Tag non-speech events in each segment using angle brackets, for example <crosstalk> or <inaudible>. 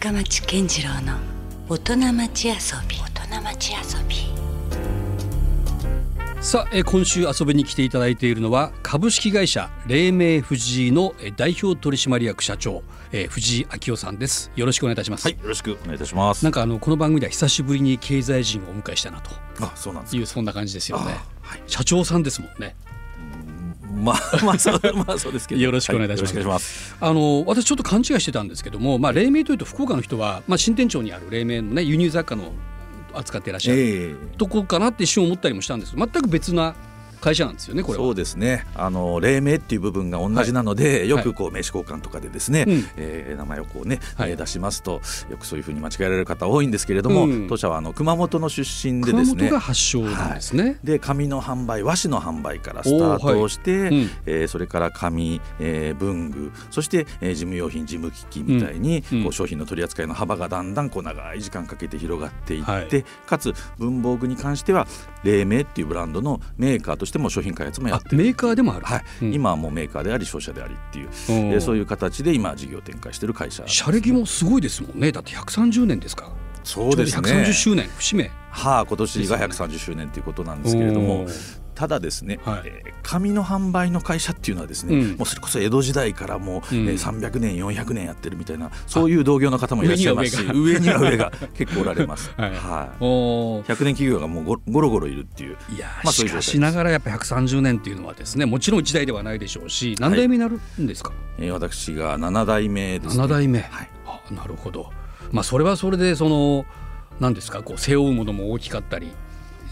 深町健次郎の大人町遊び。大人町遊び。さあ、えー今週遊びに来ていただいているのは株式会社黎明藤井のえー代表取締役社長、えー藤井明夫さんです。よろしくお願いいたします、はい、よろしくお願いいたします。なんかあのこの番組では久しぶりに経済人をお迎えしたなと。あ、そうなんですか。いうそんな感じですよね。あはい。社長さんですもんねまあ、<laughs> まあ、そう、まあ、そうですけど。よろしくお願いいたします。あの私ちょっと勘違いしてたんですけども、まあ、黎明というと福岡の人は、まあ、新店長にある黎明のね輸入雑貨の扱っていらっしゃる、ええとこかなって一瞬思ったりもしたんです全く別な会社なんですよねこれは。そうですね。あの黎明っていう部分が同じなので、い。よくこう名刺交換とかでですね、うん。えー名前をこうね、はい。えー出しますとよくそういうふうに間違えられる方多いんですけれども、うん。当社はあの熊本の出身で熊ですね本が。発祥なんですね、で紙の販売和紙の販売からスタートをして、はい。うん。えーそれから紙、えー文具そして、えー事務用品事務機器みたいに、うん。うん。こう商品の取り扱いの幅がだんだんこう長い時間かけて広がっていって、はい。かつ文房具に関しては黎明っていうブランドのメーカーとしても商品開発もやあってる。メーカーでもある、はい。うん。今はもうメーカーであり商社でありっていう、うんえーそういう形で今事業展開している会社。社歴もすごいですもんね。だって130年ですか。そうですちょうど130ね周年節目。はあ今年がですよ130周年ということなんですけれども、ただですね、はい。えー紙の販売の会社っていうのはですね、うん。もうそれこそ江戸時代からもう、うん。えー300年400年やってるみたいなそういう同業の方もいらっしゃいますし上には上が。結構おられます。<laughs> はい。はい。おー。100年企業がもうごゴロゴロいるっていういやー、まあそういうしかしながらやっぱ130年っていうのはですねもちろん一代ではないでしょうし何代目になるんですか、えー私が7代目です、ね、7代目、はい。あなるほど。まあそれはそれでその何ですかこう背負うものも大きかったり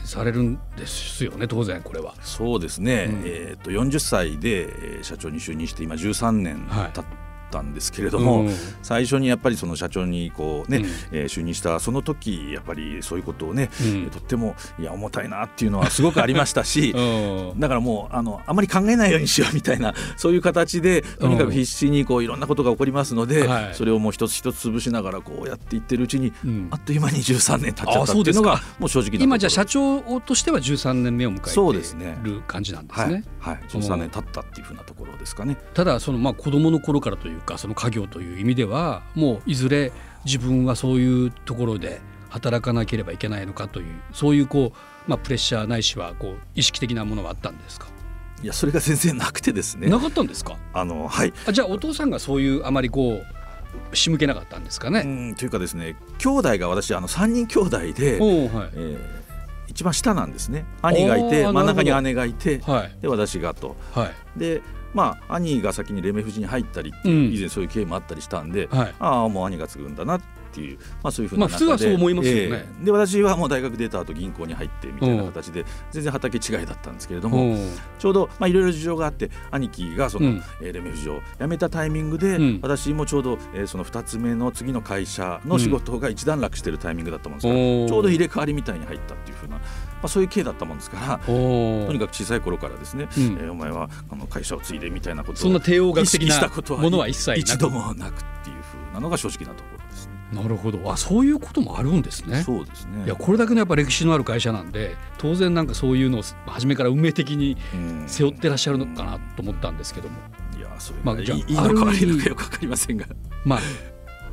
されるんですよね当然これは。そうですね、うん。えー、と40歳で、えー社長に就任して今13年はい。経ったんですけれども、うん。最初にやっぱりその社長にこうね、うん。えー就任したその時やっぱりそういうことをね、うん。とってもいや重たいなっていうのはすごくありましたし <laughs> うん。だからもうあのあまり考えないようにしようみたいな <laughs> そういう形でとにかく必死にこういろんなことが起こりますので、はい。それをもう一つ一つ潰しながらこうやっていってるうちに、うん。あっという間に13年経っちゃあったっていうのがもう正直今じゃあ社長としては13年目を迎そうですね。えている感じなんですはい。ね。はい、13年経ったっていうふうなところですかね。ただそのまあ子供の頃からというかその家業という意味ではもういずれ自分はそういうところで働かなければいけないのかというそういうこうまあプレッシャーないしはこう意識的なものはあったんですか？いやそれが全然なくてですね。<laughs> なかったんですか？あのはいあじゃあお父さんがそういうあまりこう仕向けなかったんですかうね。んというかですね兄弟が私あの3人兄弟で、はい。えー一番下なんですね。兄がいて真ん中に姉がいてはい。で私がと。はい。でまあ兄が先に黎明富士に入ったりってういうん。以前そういう経緯もあったりしたんで、はい。ああもう兄が継ぐんだなっていう、まあ、そういうふうなまあ普通はそう思いますよね。ええ。で私はもう大学出た後銀行に入ってみたいな形で全然畑違いだったんですけれども、ちょうどまあいろいろ事情があって兄貴がその、うん。えーレメフジを辞めたタイミングで、うん。私もちょうど、えーその2つ目の次の会社の仕事が一段落してるタイミングだったもんですから、ちょうど入れ替わりみたいに入ったっていうふうな、まあ、そういう経緯だったもんですから。<laughs> とにかく小さい頃からですね、うんえーお前はあの会社を継いでみたいなことをそんな帝王学的なものは一切一度もなくっていうふうなのが正直なところですね。なるほどあそういうこともあるんですね。そうですね。いやこれだけのやっぱ歴史のある会社なんで当然なんかそういうのを初めから運命的にうん背負ってらっしゃるのかなと思ったんですけどもいやそれまあじゃあがいいのか悪いのかよくわかりませんが、まあ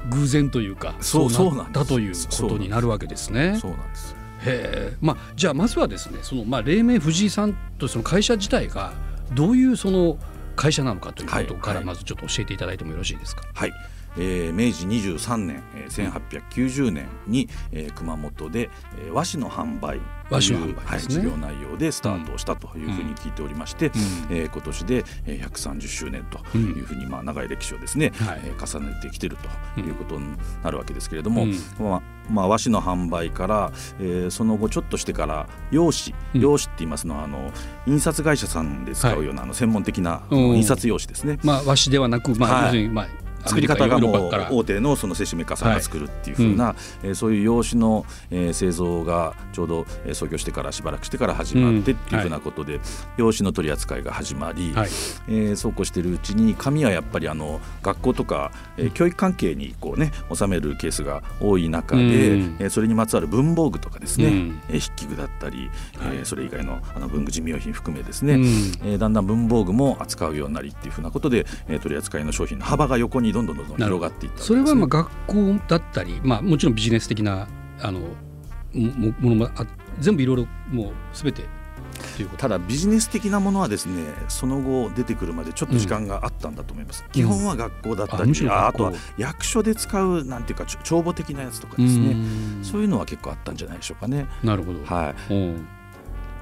偶然というかそうなったということになるわけですね。そうなんです。へえまあじゃあまずはですねそのまあ黎明藤井さんとその会社自体がどういうその会社なのかということかはいはい。らまずちょっと教えていただいてもよろしいですか？はい、えー明治23年、えー、1890年に、えー熊本で、えー和紙の販売と和紙いう、はい、事業内容でスタートをしたというふうに聞いておりまして、えー今年で、えー130周年というふうに、まあ、長い歴史をですね、はい。えー重ねてきてるということになるわけですけれども、うん。まあまあ、和紙の販売から、えーその後ちょっとしてから用紙うん。用紙って言いますのはあの印刷会社さんで使うような、あの専門的な、うん印刷用紙ですね。まあ和紙ではなくまあはい。要するにまあ作り方がもう大手のその製紙メーカーさんが作るっていう風な、えーそういう用紙の、えー製造がちょうど、えー創業してからしばらくしてから始まってっていう風なことで、用紙の取り扱いが始まり、はい。えーそうこうしてるうちに紙はやっぱりあの学校とか、えー教育関係にこうね収めるケースが多い中で、うん。えーそれにまつわる文房具とかですね、うん。えー筆記具だったり、はい。えーそれ以外のあの文具事務用品含めですね、うん。えーだんだん文房具も扱うようになりっていうふうなことで、えー取り扱いの商品の幅が横にどんどんどんどん広がっていった、それはまあ学校だったり、まあ、もちろんビジネス的なあのもものもあ全部いろいろもうすべて。ただビジネス的なものはですねその後出てくるまでちょっと時間があったんだと思います、うん、基本は学校だったり、うん、ああとは役所で使うなんていうか帳簿的なやつとかですね。そういうのは結構あったんじゃないでしょうかね。なるほど、は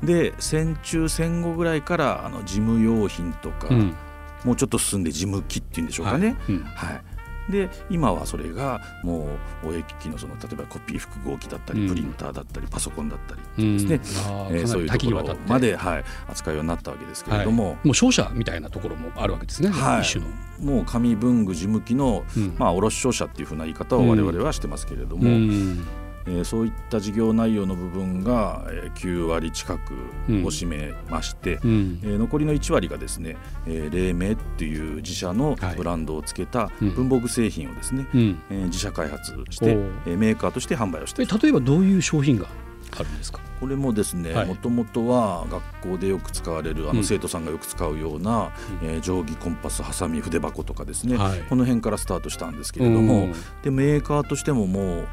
い。で戦中戦後ぐらいからあの事務用品とか、うん、もうちょっと進んで事務機っていうんでしょうかね。はい、はい。で今はそれがもう応益機のその例えばコピー複合機だったり、プリンターだったりパソコンだったりですね、うん、えー、そういうところまで、はい、扱うようになったわけですけれども、はい、もう商社みたいなところもあるわけですね、はい、一種の。もう紙文具事務機の、うん、まあ、卸商社っていうふうな言い方を我々はしてますけれども、うんえー、そういった事業内容の部分が、えー、9割近くを占めまして、うん、えー、残りの1割がですね、えー、黎明っていう自社のブランドをつけた文房具製品をですね、うん、えー、自社開発して、えー、メーカーとして販売をして例えばどういう商品があるんですか？これもですねもともとは学校でよく使われるあの生徒さんがよく使うような、うん、えー、定規コンパスハサミ筆箱とかですね、はい、この辺からスタートしたんですけれども、でメーカーとしてももう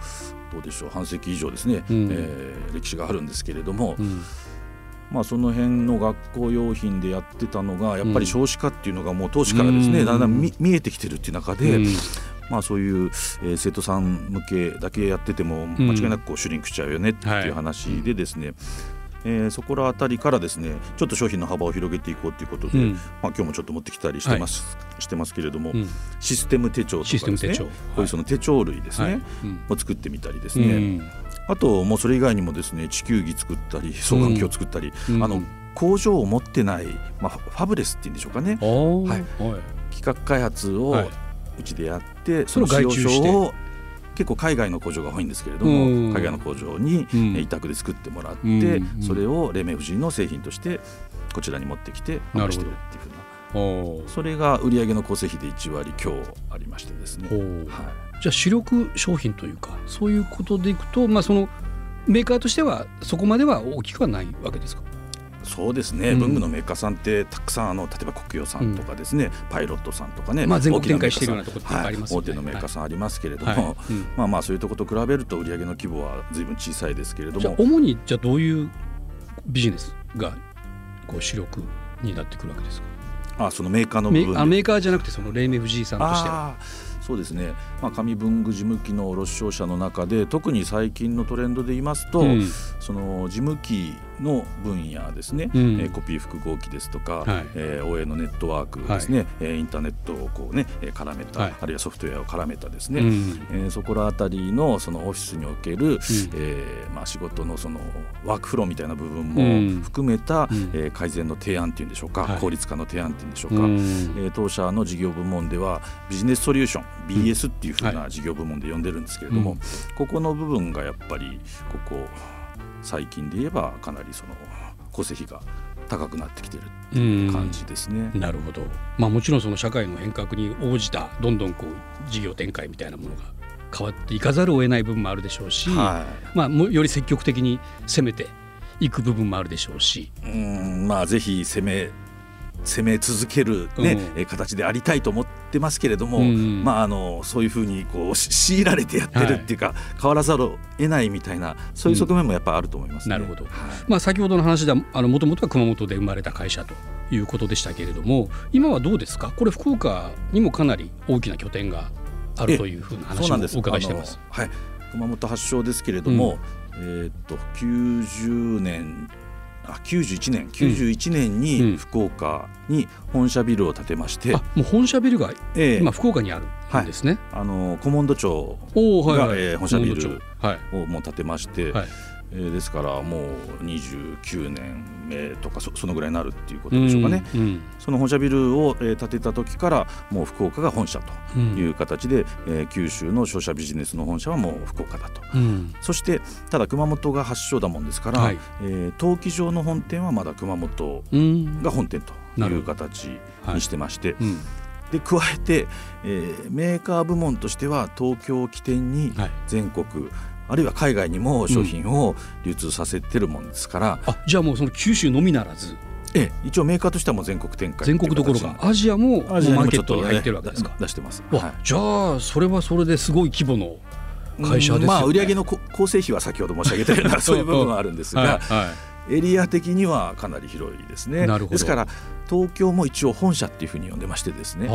どうでしょう半世紀以上ですね、うん、えー、歴史があるんですけれども、うん、まあ、その辺の学校用品でやってたのがやっぱり少子化っていうのがもう当時からですね、だんだん見えてきてるっていう中で、まあ、そういう、えー、生徒さん向けだけやってても間違いなくこうシュリンクしちゃうよねっていう話でですね、はいえー、そこら辺りからですねちょっと商品の幅を広げていこうということで、うん、まあ、今日もちょっと持ってきたりしてます、はい、してますけれども、うん、システム手帳とかですね。こういうその手帳類ですね、はい、を作ってみたりですね、うん、あともうそれ以外にもですね地球儀作ったり双眼鏡を作ったり、あの工場を持ってない、まあ、ファブレスっていうんでしょうかね、はい、企画開発をうちでやって、その使用書を結構海外の工場が多いんですけれども、海外の工場に委託で作ってもらって、それを黎明夫人の製品としてこちらに持ってきて販売してるっていうふうな。それが売上の構成比で1割強ありましてですね、はい、じゃあ主力商品というかそういうことでいくと、まあ、そのメーカーとしてはそこまでは大きくはないわけですか？そうですね、うん、文具のメーカーさんってたくさんあの例えば国用さんとかですね、うん、パイロットさんとかね、まあ、全国展開しているようなところあります、ね。はい、大手のメーカーさんありますけれども、はい、まあまあそういうところと比べると売上の規模はずいぶん小さいですけれども。主にじゃあどういうビジネスがこう主力になってくるわけですか？あそのメーカーの部分メーカーじゃなくてその黎明藤井さんとしては。そうですね、まあ、紙文具事務機の卸商社の中で特に最近のトレンドで言いますと、うん、その事務機の分野ですね、うん、えー、コピー複合機ですとか、はい、えー、応援のネットワークですね、はい、インターネットをこう、ね、絡めた、はい、あるいはソフトウェアを絡めたですね、うん、えー、そこら辺りのそのオフィスにおける、うん、えー、まあ、仕事のそのワークフローみたいな部分も含めた、うん、えー、改善の提案っていうんでしょうか、はい、効率化の提案っていうんでしょうか、うん、えー、当社の事業部門ではビジネスソリューション BS っていうふうな事業部門で呼んでるんですけれども、ここの部分がやっぱりここ最近で言えばかなりその構成比が高くなってきてるっていう感じですね。なるほど、まあ、もちろんその社会の変革に応じたどんどんこう事業展開みたいなものが変わっていかざるを得ない部分もあるでしょうし、はい、まあ、より積極的に攻めていく部分もあるでしょうし。うん。まあ、ぜひ攻め攻め続けるね、うん、形でありたいと思ってますけれども、うん、まあ、あのそういうふうにこう強いられてやってるっていうか、はい、変わらざるを得ないみたいなそういう側面もやっぱあると思います、ね。うん、なるほど、はい、まあ、先ほどの話ではもともとは熊本で生まれた会社ということでしたけれども今はどうですか？これ福岡にもかなり大きな拠点があるというふうな話をお伺いしてます。はい、熊本発祥ですけれども、えー、っと90年あ91年91年に福岡に本社ビルを建てまして、うん、もう本社ビルが今福岡にあるんですね、はい、あの古門戸町が、はい、えー、本社ビルをもう建てまして、はいえー、ですからもう29年目とかそそのぐらいになるっていうことでしょうかね、うんうん、その本社ビルを、えー、建てた時からもう福岡が本社という形で、うん、えー、九州の商社ビジネスの本社はもう福岡だと、うん、そしてただ熊本が発祥だもんですから、はい、えー、登記上の本店はまだ熊本が本店という形にしてまして。で加えて、えー、メーカー部門としては東京を起点に全国、はいあるいは海外にも商品を流通させてるもんですから、うん、あじゃあもうその九州のみならず。ええ、一応メーカーとしてはもう全国展開全国どころかアジアもマーケットに入ってるわけですか、出してます、はい、じゃあそれはそれですごい規模の会社です、ね、まあ売上の構成費は先ほど申し上げたような <laughs> そういう部分はあるんですが、はいはいエリア的にはかなり広いですね。ですから東京も一応本社っていうふうに呼んでましてですね。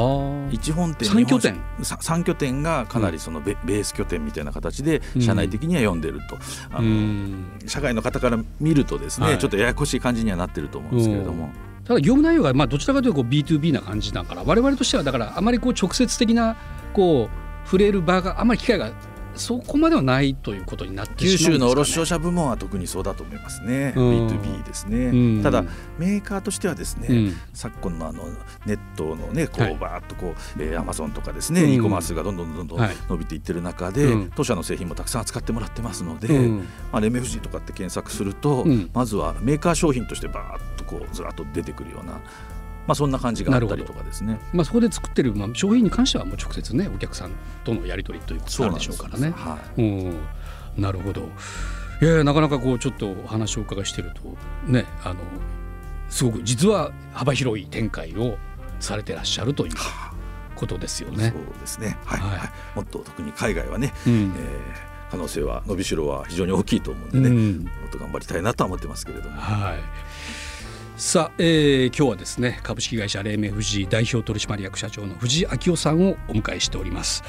一本店3拠点。3拠点がかなりそのベ,、ベース拠点みたいな形で社内的には読んでると、あの社外の方から見るとですね、はい、ちょっとややこしい感じにはなってると思うんですけれども。ただ業務内容がまあどちらかというとこう B2B な感じだから我々としてはだからあまりこう直接的なこう触れる場があまり機会がそこまではないということになって、ね、九州の卸商社部門は特にそうだと思いますね、うん、B2B ですね、うん、ただメーカーとしてはですね、うん、昨今のあのネットのねこうバーッとこう、えー、アマゾンとかですね、うん、e コマースがどんどんどんどん伸びていってる中で、はい、当社の製品もたくさん扱ってもらってますので、まあ、レメフジとかって検索すると、まずはメーカー商品としてバーッとこうずらっと出てくるようなまあ、そんな感じがあったりとかですね、まあ、そこで作ってる、まあ、商品に関してはもう直接ねお客さんとのやり取りということなんでしょうからね。はい、うん。なるほど。いやなかなかこうちょっとお話をお伺いしてるとねあのすごく実は幅広い展開をされてらっしゃるということですよね。そうですね、はい、はい、もっと特に海外はね、うん、えー可能性は伸びしろは非常に大きいと思うんでね、うん、もっと頑張りたいなとは思ってますけれども。はいさあ、えー、今日はですね株式会社黎明富士代表取締役社長の藤井昭夫さんをお迎えしております。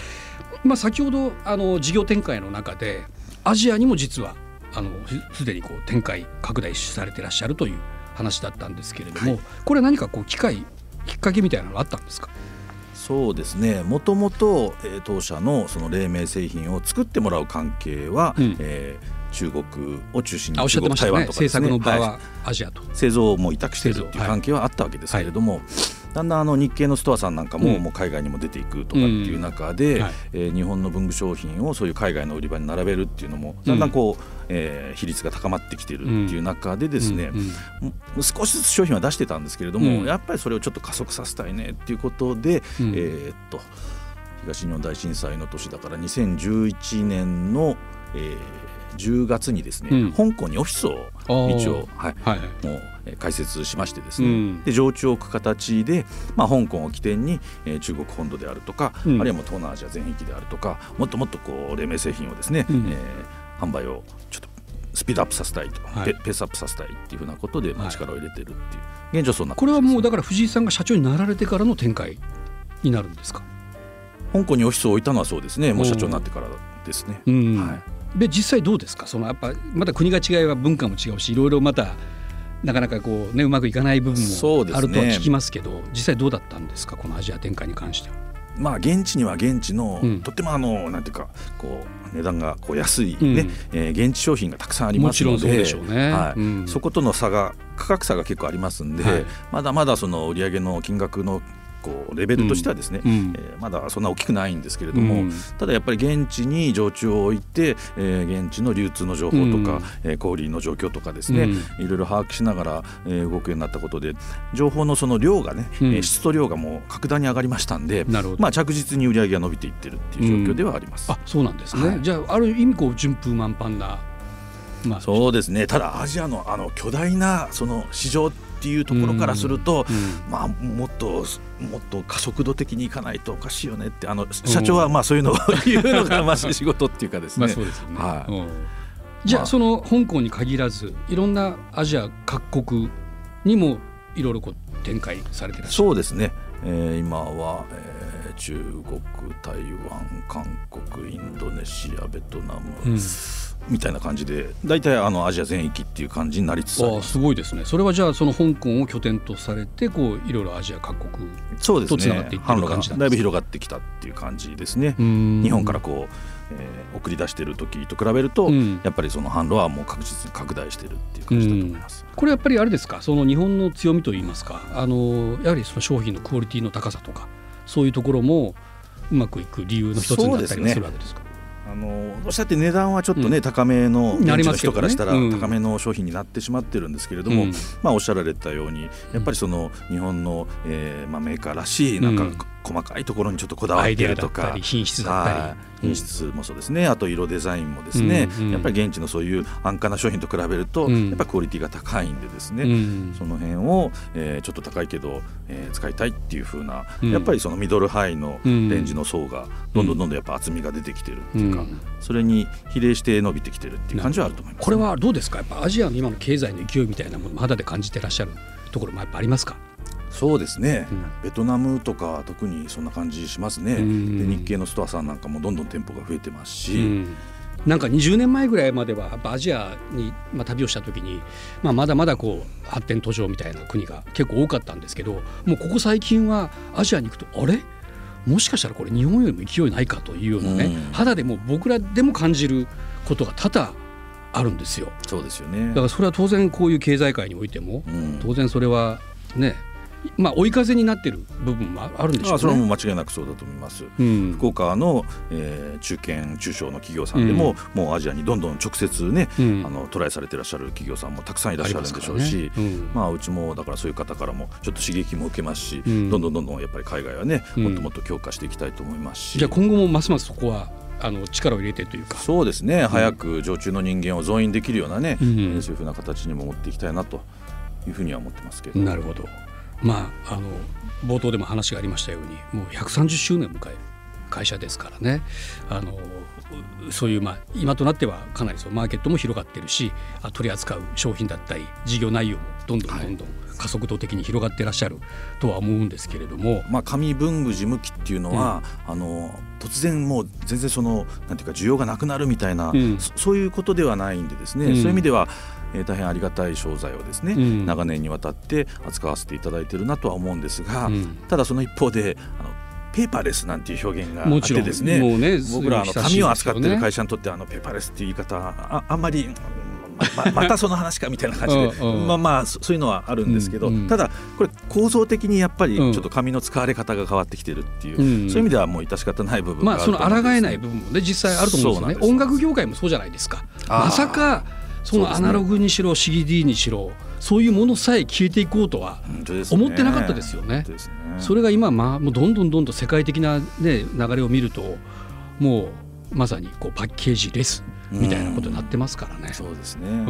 まあ、先ほどあの事業展開の中でアジアにも実はあのすでにこう展開拡大されていらっしゃるという話だったんですけれども、はい、これ何かこう機会きっかけみたいなのがあったんですか？そうですね。もともと当社のその黎明製品を作ってもらう関係は、うん、えー中国を中心に中国、台湾とかですね、アジアと、製造も委託しているという関係はあったわけですけれども、だんだんあの日系のストアさんなんかももう海外にも出ていくとかっていう中で、え日本の文具商品をそういう海外の売り場に並べるっていうのもだんだんこう、え比率が高まってきてるっていう中でですね、少しずつ商品は出してたんですけれども、やっぱりそれをちょっと加速させたいねっていうことで、えっと東日本大震災の年だから2011年の、えー、10月にですね、うん、香港にオフィスを一応、はい。はい、もう開設しましてですね、うん、で常駐を置く形で、まあ、香港を起点に、えー、中国本土であるとか、うん、あるいはもう東南アジア全域であるとかもっともっとこう黎明製品をですね、うん、えー、販売をちょっとスピードアップさせたいと、はい、ペースアップさせたいっていうふうなことで、まあ、力を入れてるっていう、はい、現状そんなこれはもうだから藤井さんが社長になられてからの展開になるんですか？香港にオフィスを置いたのはそうですね。もう社長になってからですね。はいで実際どうですか？そのやっぱまた国が違いは文化も違うしいろいろまたなかなかこうねうまくいかない部分もあるとは聞きますけど、ね、実際どうだったんですか？このアジア展開に関しては。まあ現地には現地の、うん、とってもあのなんていうかこう値段がこう安いね、うん、えー、現地商品がたくさんありますので。そね、はい、うん、そことの差が価格差が結構ありますんで、はい、まだまだその売上の金額のレベルとしてはですね、うん、えー、まだそんな大きくないんですけれども、うん、ただやっぱり現地に常駐を置いて、えー、現地の流通の情報とか、うん、えー、小売の状況とかですね、うん、いろいろ把握しながら、えー、動くようになったことで情報のその量がね、うん、質と量がもう格段に上がりましたんでまあ、着実に売り上げが伸びていってるっていう状況ではあります。あそうなんですね、はい、じゃあある意味こう順風満帆なまあ、そうですね。ただアジアのあの巨大なその市場っていうところからすると、まあ、もっともっと加速度的にいかないとおかしいよねってあの社長はまあそういうのを言うのが <laughs> まあ仕事っていうかですね。じゃあその香港に限らずいろんなアジア各国にもいろいろこう展開されてらっしゃる。そうですね、えー、今は、えー、中国台湾韓国インドネシアベトナム、うんみたいな感じで大体あのアジア全域っていう感じになりつつあす。ごいですね。それはじゃあその香港を拠点とされてこういろいろアジア各国とつながっていってる感じなんです、ね、だいぶ広がってきたっていう感じですね。日本からこう、えー、送り出してる時と比べると、うん、やっぱりその販路はもう確実に拡大してるっていう感じだと思います、これやっぱりあれですか？その日本の強みといいますか？あのやはりその商品のクオリティの高さとかそういうところもうまくいく理由の一つになったりするわけですか？あのおっしゃって値段はちょっとね、うん、高めの現地の人からしたら高めの商品になってしまってるんですけれども、うん、まあ、おっしゃられたようにやっぱりその日本の、えーまあ、メーカーらしいなんか細かいところにちょっとこだわってるとか。品質品質もそうですね。あと色デザインもですね、うんうん、やっぱり現地のそういう安価な商品と比べると、うん、やっぱりクオリティが高いんでですね、うん、その辺を、えー、ちょっと高いけど、えー、使いたいっていうふうな、うん、やっぱりそのミドルハイのレンジの層がどんどんどんどんやっぱ厚みが出てきてるっていうか、それに比例して伸びてきてるっていう感じはあると思います、ね、これはどうですか？やっぱアジアの今の経済の勢いみたいなもの肌で感じてらっしゃるところもやっぱありますか？そうですね、うん、ベトナムとか特にそんな感じしますね、で日系のストアさんなんかもどんどん店舗が増えてますし、うん、なんか20年前ぐらいまではやっぱアジアに、まあ、旅をした時に、まあ、まだまだこう発展途上みたいな国が結構多かったんですけどもうここ最近はアジアに行くとあれ？もしかしたらこれ日本よりも勢いないかというようなね、うん、肌でも僕らでも感じることが多々あるんですよ。そうですよね。だからそれは当然こういう経済界においても、うん、当然それはねまあ、追い風になってる部分もあるんでしょう、ね、あそれはもう間違いなくそうだと思います、うん、福岡の、えー、中堅中小の企業さんでも、うん、もうアジアにどんどん直接ね、うん、あのトライされてらっしゃる企業さんもたくさんいらっしゃるんでしょうし、ね、まあ、うちもだからそういう方からもちょっと刺激も受けますし、どんどんどんどんやっぱり海外はねもっともっと強化していきたいと思いますし、じゃあ今後もますますそこはあの力を入れてというか。そうですね、早く常駐の人間を増員できるようなね、そういうふうな形にも持っていきたいなというふうには思ってますけど。なるほどまあ、あの冒頭でも話がありましたようにもう130周年を迎える会社ですからね。あのそういう、まあ、今となってはかなりそのマーケットも広がってるし取り扱う商品だったり事業内容もどんどんどんどん加速度的に広がっていらっしゃるとは思うんですけれども、まあ、紙文具事務機っていうのは、うん、あの突然もう全然そのなんていうか需要がなくなるみたいな、うん、そういうことではないんでですね、うん、そういう意味ではえー、大変ありがたい商材をですね、うん、長年にわたって扱わせていただいているなとは思うんですが、うん、ただその一方であのペーパーレスなんていう表現があってですね、ね、僕らあの紙を扱ってる会社にとってあのペーパーレスっていう言い方ああんまりままたその話かみたいな感じで <laughs> まあまあそういうのはあるんですけど、うんうん、ただこれ構造的にやっぱりちょっと紙の使われ方が変わってきてるっていう、うん、そういう意味ではもう致し方ない部分があると思うんです、ね、まあその抗えない部分もね実際あると思うんですよね。音楽業界もそうじゃないですか。まさかそのアナログにしろ CD にしろそういうものさえ消えていこうとは思ってなかったですよね。ね。それが今、まあ、もうどんどんどんどん世界的な、ね、流れを見るともうまさにこうパッケージレスみたいなことになってますからね。うん、そうですね、うん、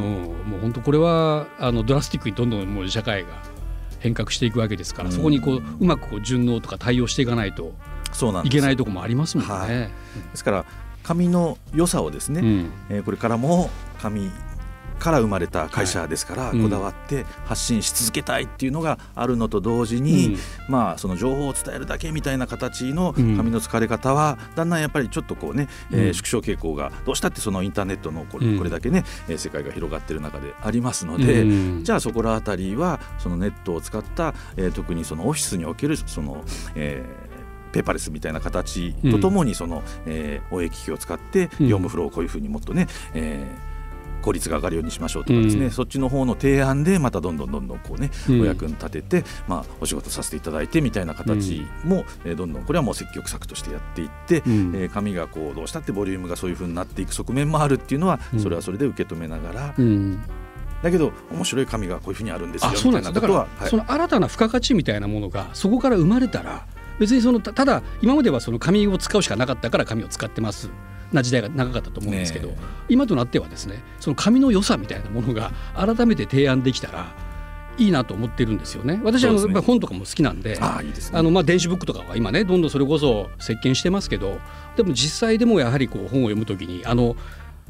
もう本当これはあのドラスティックにどんどんもう社会が変革していくわけですから、うん、そこにこううまくこう順応とか対応していかないといけないところもありますもんね。はい、ですから紙の良さをですね、うん、えー、これからも紙から生まれた会社ですから、こだわって発信し続けたいっていうのがあるのと同時に、まあその情報を伝えるだけみたいな形の紙の疲れ方はだんだんやっぱりちょっとこうね、え縮小傾向がどうしたってそのインターネットのこれこれだけね、え世界が広がってる中でありますので、じゃあそこら辺りはそのネットを使った、え特にそのオフィスにおけるその、えペーパーレスみたいな形とともにその、えー、応援機器を使って業務フローをこういうふうにもっとね、えー効率が上がるようにしましょうとかですね、うん、そっちの方の提案でまたどんどんどんどんこうね、お役に立てて、まあ、お仕事させていただいてみたいな形も、えどんどんこれはもう積極策としてやっていって、うん、え紙がこうどうしたってボリュームがそういうふうになっていく側面もあるっていうのは、それはそれで受け止めながら、だけど面白い紙がこういうふうにあるんですよみたいなことは、はい、その新たな付加価値みたいなものがそこから生まれたら別にそのただ今まではその紙を使うしかなかったから紙を使ってますな時代が長かったと思うんですけど、ね、今となってはですねその紙の良さみたいなものが改めて提案できたらいいなと思ってるんですよね。私は、ね、やっぱ本とかも好きなんで、あ、ね、のまあ電子ブックとかは今ねどんどんそれこそ席巻してますけど、でも実際でもやはりこう本を読むときにあの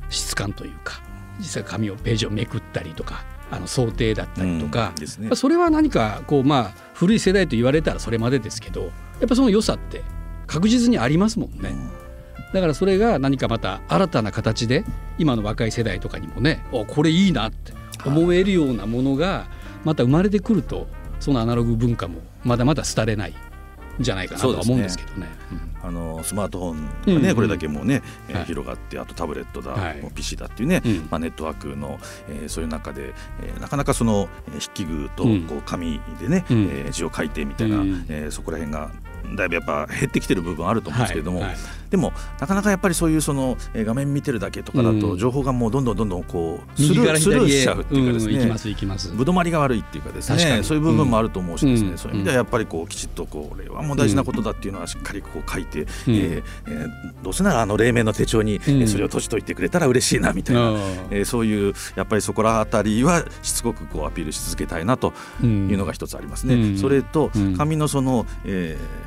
質感というか、実際紙をページをめくったりとか。あの想定だったりとか、うんね、それは何かこうまあ古い世代と言われたらそれまでですけどやっぱその良さって確実にありますもんね。うんだからそれが何かまた新たな形で今の若い世代とかにもねおこれいいなって思えるようなものがまた生まれてくるとそのアナログ文化もまだまだ廃れないんじゃないかなとは思うんですけどね。あのスマートフォンがね、うん、これだけもうね、えー、広がってあとタブレットだ、はい、PC だっていうね、うん、まあ、ネットワークの、えー、そういう中で、えー、なかなかその筆記具とこう紙でね、うん、えー、字を書いてみたいな、うん、えー、そこら辺がだいぶやっぱ減ってきてる部分あると思うんですけれども、はい。はいでもなかなかやっぱりそういうその、えー、画面見てるだけとかだと情報がもうどんどんどんどんこうスルースルーしちゃうっていうかですね、ぶどまりが悪いっていうかですね。そういう部分もあると思うしですね、そういう意味ではやっぱりこうきちっとこれはもう大事なことだっていうのはしっかりこう書いて、うん、えー、えー、どうせならあの黎明の手帳に、うん、それを閉じといてくれたら嬉しいなみたいな、えー、そういうやっぱりそこら辺りはしつこくこうアピールし続けたいなというのが一つありますね。それと紙のその、えー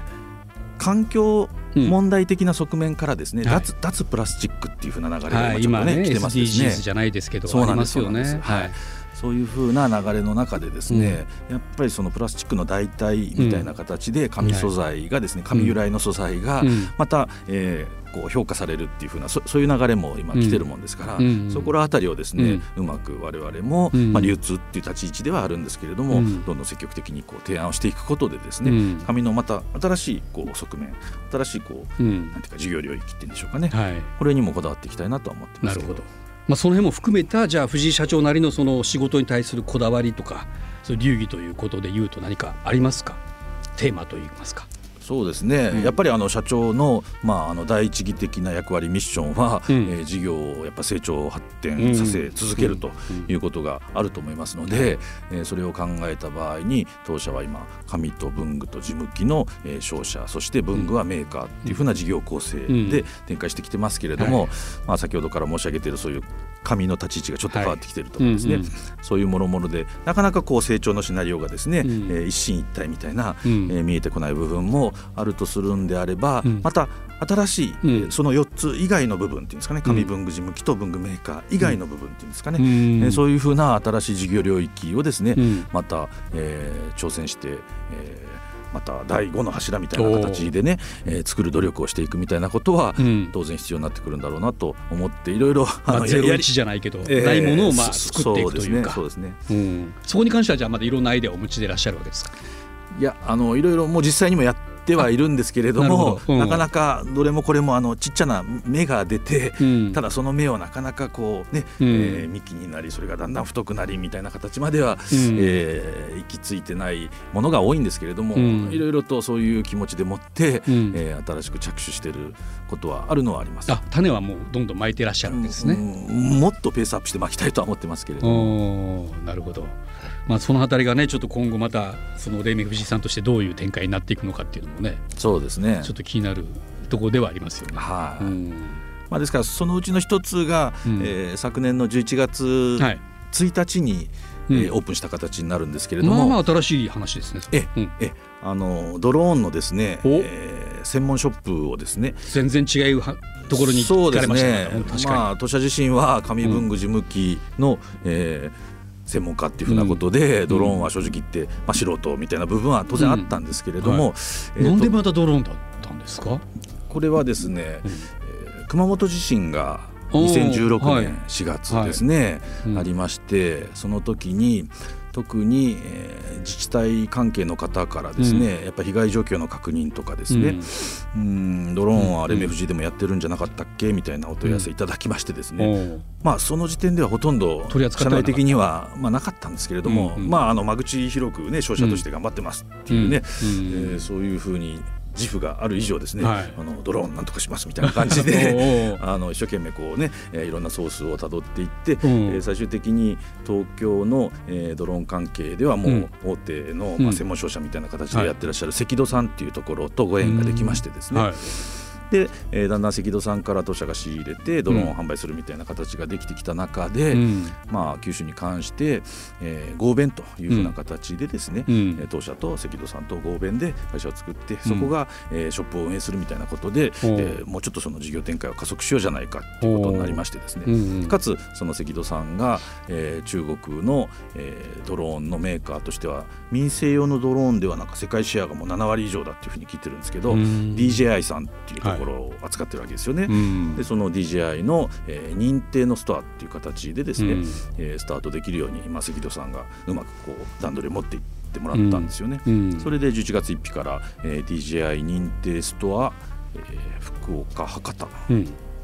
環境問題的な側面からですね、うん、脱脱プラスチックっていうふうな流れが今ね,、はい、ね来てますね。じゃないですけどそうなんですよね。はい。そういうふうな流れの中でですね、うん、やっぱりそのプラスチックの代替みたいな形で紙素材がですね、紙由来の素材がまた、えー、こう評価されるっていうふうなそそういう流れも今来てるもんですから、うん、そこら辺りをですね、うん、うまく我々も、まあ、流通っていう立ち位置ではあるんですけれども、どんどん積極的にこう提案をしていくことでですね、紙のまた新しいこう側面新しいこう、なんていうか事業領域っていうんでしょうかね、はい、これにもこだわっていきたいなとは思ってますなるほどまあ、その辺も含めたじゃあ藤井社長なりのその仕事に対するこだわりとかそういう流儀ということで言うと何かありますか？テーマといいますか。そうですね、うん、やっぱりあの社長の,、まあ、あの第一義的な役割ミッションは、うん、えー、事業をやっぱ成長発展させ続けるということがあると思いますので、うん、えー、それを考えた場合に当社は今紙と文具と事務機の、えー、商社そして文具はメーカーっていうふうな事業構成で展開してきてますけれども、まあ、先ほどから申し上げているそういう紙の立ち位置がちょっと変わってきていると思うんですね、はいうんうん、そういうもろもろでなかなかこう成長のシナリオがですね、うん、えー、一進一退みたいな、うん、えー、見えてこない部分もあるとするんであれば、うん、また新しい、うん、その4つ以外の部分っていうんですかね紙文具事務機と文具メーカー以外の部分っていうんですかね、うん、えー、そういうふうな新しい事業領域をですね、また、えー、挑戦して、えーまた第5の柱みたいな形でね、えー、作る努力をしていくみたいなことは、当然必要になってくるんだろうなと思っていろいろゼロ一じゃないけど、えー、ないものをまあ作っていくというか。そうですね。うん、そこに関してはじゃあまだいろんなアイデアをお持ちでいらっしゃるわけですか？いやあのいろいろもう実際にもやってはいるんですけれども、うん、なかなかどれもこれもあのちっちゃな芽が出て、うん、ただその芽をなかなかこうね、うん、えー、幹になりそれがだんだん太くなりみたいな形までは、うん、えー、行き着いてないものが多いんですけれども、いろいろとそういう気持ちでもって、うん、えー、新しく着手していることはあるのはあります。あ種はもうどんどん巻いてらっしゃるんですね。もっとペースアップして巻きたいとは思ってますけれども。なるほど。まあ、その辺りがねちょっと今後またその黎明藤井さんとしてどういう展開になっていくのかっていうのもねそうですね。ちょっと気になるところではありますよね。はい、うん。まあ、ですからそのうちの一つが、うん、えー、昨年の11月1日に、はいえー、オープンした形になるんですけれども、まあ、まあ新しい話ですね。え、うん、えあのドローンのですね、えー、専門ショップをですね。全然違うところに行かれましたね。まあ、当社自身は紙文具事務機の、うん、えー専門家っていうふうなことで、うん、ドローンは正直言って、まあ、素人みたいな部分は当然あったんですけれども、うん。はい。えー、なんでまたドローンだったんですか？これはですね、うん、えー、熊本地震が2016年4月ですね、はい。はい、ありましてその時に特に、えー、自治体関係の方からですね、うん、やっぱ被害状況の確認とかですね、うん、ドローンは RMFG でもやってるんじゃなかったっけ？みたいなお問い合わせいただきましてですね、うん、まあその時点ではほとんど社内的にはまあなかったんですけれども、うんうん、まああの間口広くね商社として頑張ってますっていうね、うん、えー、そういうふうに自負がある以上ですね、はい、あのドローンなんとかしますみたいな感じで <laughs> あの一生懸命こうね、えー、いろんなソースをたどっていって、うん、えー、最終的に東京の、えー、ドローン関係ではもう大手の、うん、まあ、専門商社みたいな形でやってらっしゃる関戸さんっていうところとご縁ができましてですね、はいで、えー、だんだん赤道さんから当社が仕入れてドローンを販売するみたいな形ができてきた中で、うん、まあ、九州に関して、えー、合弁というふうな形でですね、うん、当社と赤道さんと合弁で会社を作ってそこが、うん、えー、ショップを運営するみたいなことで、えー、もうちょっとその事業展開を加速しようじゃないかということになりましてですね。かつその赤道さんが、えー、中国の、えー、ドローンのメーカーとしては民生用のドローンではなんか世界シェアがもう7割以上だっていうふうに聞いてるんですけど、DJI さんっていうところを扱ってるわけですよね。はい、でその DJI の、えー、認定のストアっていう形でですね、うん、えー、スタートできるように今関戸さんがうまくこう段取りを持っていってもらったんですよね。うん、それで11月1日から、えー、DJI 認定ストア、えー、福岡博多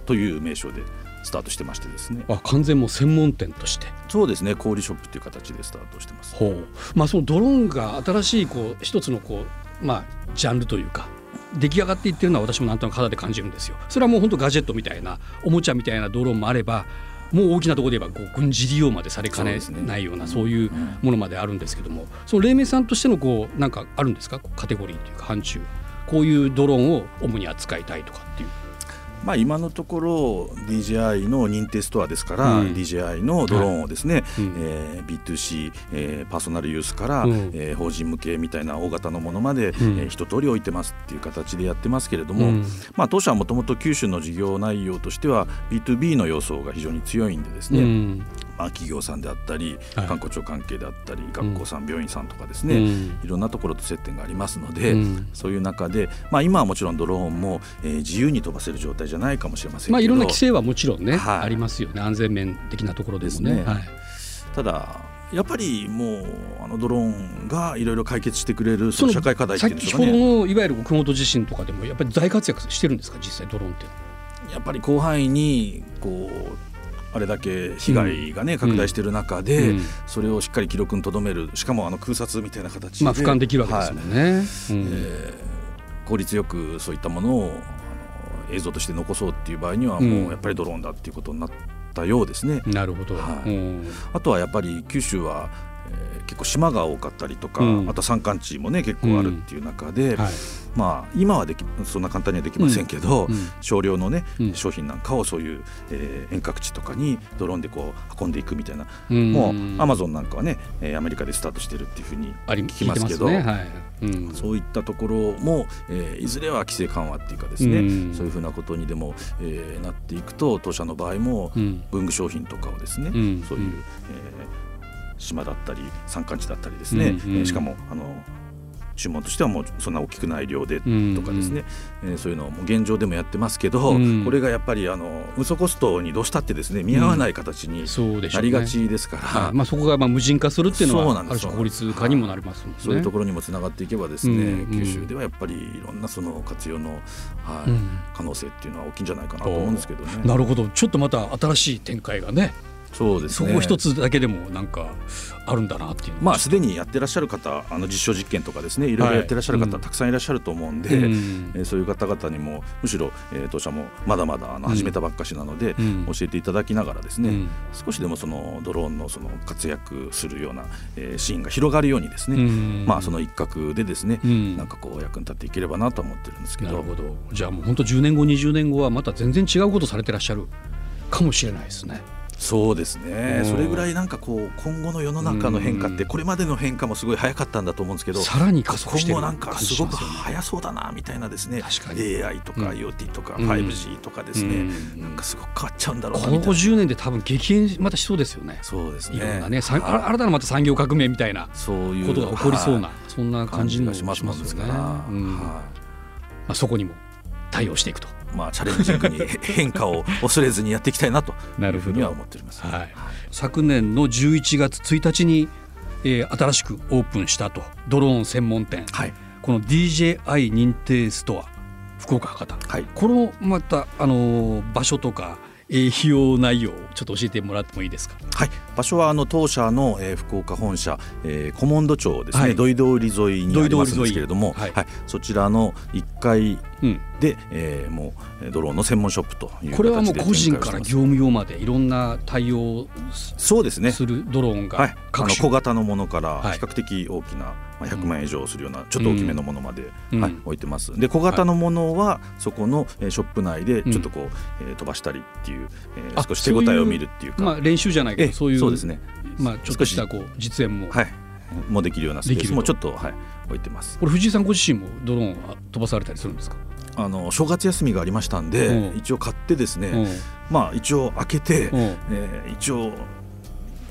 という名称でスタートしてましてですね。あ完全も専門店として。そうですね。小売ショップという形でスタートしてます。ほう。まあそのドローンが新しいこう一つのこうまあジャンルというか出来上がっていってるのは私もなんとなく肌で感じるんですよ。それはもう本当ガジェットみたいなおもちゃみたいなドローンもあればもう大きなところで言えばこう軍事利用までされかねないようなそういうものまであるんですけども。その黎明さんとしてのこうなんかあるんですか？カテゴリーというか範疇。こういうドローンを主に扱いたいとかっていう。まあ、今のところ DJI の認定ストアですから、うん、DJI のドローンをですね、はい。えー、B2C、えー、パーソナルユースから、うん、えー、法人向けみたいな大型のものまで、うん、えー、一通り置いてますっていう形でやってますけれども、うん、まあ、当社はもともと九州の事業内容としては B2B の要素が非常に強いんでですね、まあ、企業さんであったり、観光庁関係であったり学校さん、病院さんとかですね、いろんなところと接点がありますので、そういう中で、まあ、今はもちろんドローンも、えー、自由に飛ばせる状態じゃないかもしれませんまあ、いろんな規制はもちろんね、はい、ありますよね。安全面的なところですね。はい、ただやっぱりもうあのドローンがいろいろ解決してくれるその社会課題っていうんでしょうね。先ほどのいわゆる熊本地震とかでもやっぱり大活躍してるんですか実際ドローンって。やっぱり広範囲にこうあれだけ被害がね、拡大している中で、それをしっかり記録にとどめるしかもあの空撮みたいな形で、まあ、俯瞰できるわけですもんね、はい、えー、効率よくそういったものを映像として残そうっていう場合にはもうやっぱりドローンだっていうことになったようですね。なるほど、はい、あとはやっぱり九州はえー、結構島が多かったりとか、うん、あと山間地もね結構あるっていう中で、うん。はい、まあ、今はできそんな簡単にはできませんけど、うん、少量のね、商品なんかをそういう、えー、遠隔地とかにドローンでこう運んでいくみたいな、もうアマゾンなんかはね、えー、アメリカでスタートしてるっていうふうに聞きますけど、ね。はい。そういったところも、えー、いずれは規制緩和っていうかですね、そういうふうなことにでも、えー、なっていくと当社の場合も文具商品とかをですね、そういう、えー島だったり山間地だったりですね、うんうん、しかもあの注文としてはもうそんな大きくない量でとかですね、うんうん、えー、そういうのも現状でもやってますけど、うん、これがやっぱりあの運送コストにどうしたってですね見合わない形になりがちですから、うんね、まあ、そこがまあ無人化するっていうのはある種効率化にもなりますそういうところにもつながっていけばですね、うんうん、九州ではやっぱりいろんなその活用の、はい可能性っていうのは大きいんじゃないかなと思うんですけどね。なるほど。ちょっとまた新しい展開がねそうです、ね、そこ一つだけでもなんかあるんだなっていうまあすでにやってらっしゃる方あの実証実験とかですねい。ろいろやってらっしゃる方、たくさんいらっしゃると思うんで、うん、えー、そういう方々にもむしろ、えー、当社もまだまだあの始めたばっかしなので、うん、教えていただきながらですね、うん、少しでもそのドローンのその活躍するような、えー、シーンが広がるようにですね、まあその一角でですね、なんかこう役に立っていければなと思ってるんですけど。なるほど。じゃあもう本当10年後20年後はまた全然違うことされてらっしゃるかもしれないですね。そうですね、それぐらいなんかこう今後の世の中の変化ってこれまでの変化もすごい早かったんだと思うんですけどさらに加速して今後なんかすごく早そうだなみたいなですね AI とか IoT とか 5G とかですね、なんかすごく変わっちゃうんだろうなこの50年で多分激変またしそうですよね。そうですね。いろんなね新たなまた産業革命みたいなことが起こりそうなそんな感じがしますよね。まあ、そこにも対応していくと。まあ、チャレンジングに <laughs> 変化を恐れずにやっていきたいなというふうには思っております、はい、昨年の11月1日に、えー、新しくオープンしたとドローン専門店、はい、この DJI 認定ストア福岡博多、はい、このまたあの場所とか費用内容ちょっと教えてもらってもいいですか？はい、場所はあの当社の、えー、福岡本社、えー、古門戸町ですね、はい、土井通り沿いにありますんですけれども、はい、はい、そちらの1階で、うん、えー、もうドローンの専門ショップというこれはもう個人から業務用までいろんな対応そうですね。するドローンが、はい、あの小型のものから比較的大きな、まあ、100万円以上するようなちょっと大きめのものまで、うん、はい、置いてます。で小型のものはそこのショップ内でちょっとこう、えー、飛ばしたりっていう、えー、少し手応えを見るっていうか。まあ、練習じゃないけどそういうそうですね、まあ、ちょっとしたこう実演も、はい、もできるようなスペースもちょっと、はい、置いてます。これ藤井さんご自身もドローンは飛ばされたりするんですか？あの正月休みがありましたんで、うん、一応買ってですね、うん、まあ一応開けて、うん、えー、一応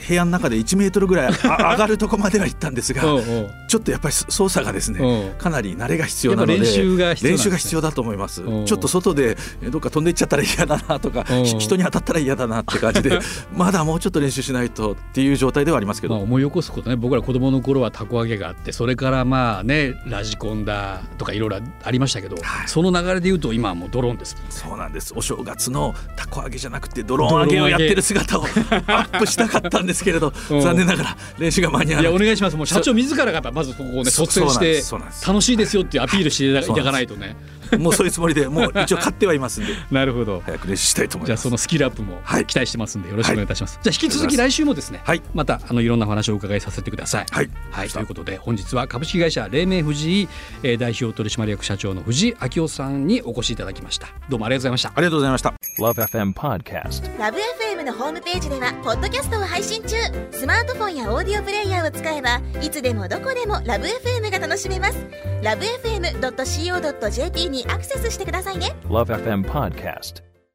部屋の中で1メートルぐらい <laughs> 上がるとこまでは行ったんですがちょっとやっぱり操作がですねかなり慣れが必要なので練習が必要だと思います。ちょっと外でどっか飛んでいっちゃったら嫌だなとか人に当たったら嫌だなって感じで <laughs> まだもうちょっと練習しないとっていう状態ではありますけど、まあ、思い起こすことね。僕ら子供の頃はたこ揚げがあってそれからまあねラジコンだとかいろいろありましたけど、はい、その流れでいうと今はもうドローンです、そうなんです。お正月のたこ揚げじゃなくてドローン揚げをやってる姿をアップしたかったんですですけれど、残念ながら練習が間に合わない。いやお願いします。もう社長自らがまずここをね率先して楽しいですよっていうアピールしていただかないとねもうそういうつもりでもう一応勝ってはいますんで。<laughs> なるほど。早く練習したいと思います。じゃあそのスキルアップも期待してますんでよろしくお願いいたします、はい、じゃあ引き続き来週もですね、はい、またあのいろんなお話を伺いさせてください。はい、はい、ということで本日は株式会社黎明藤井、えー、代表取締役社長の藤井明夫さんにお越しいただきました。どうもありがとうございました。ありがとうございました。LoveFM Podcast LoveFM のホームページではポッドキャストを配信中。スマートフォンやオーディオプレイヤーを使えばいつでもどこでもラブ f m が楽しめます。LoveFM.co.jp にアクセスしてくださいね LoveFM Podcast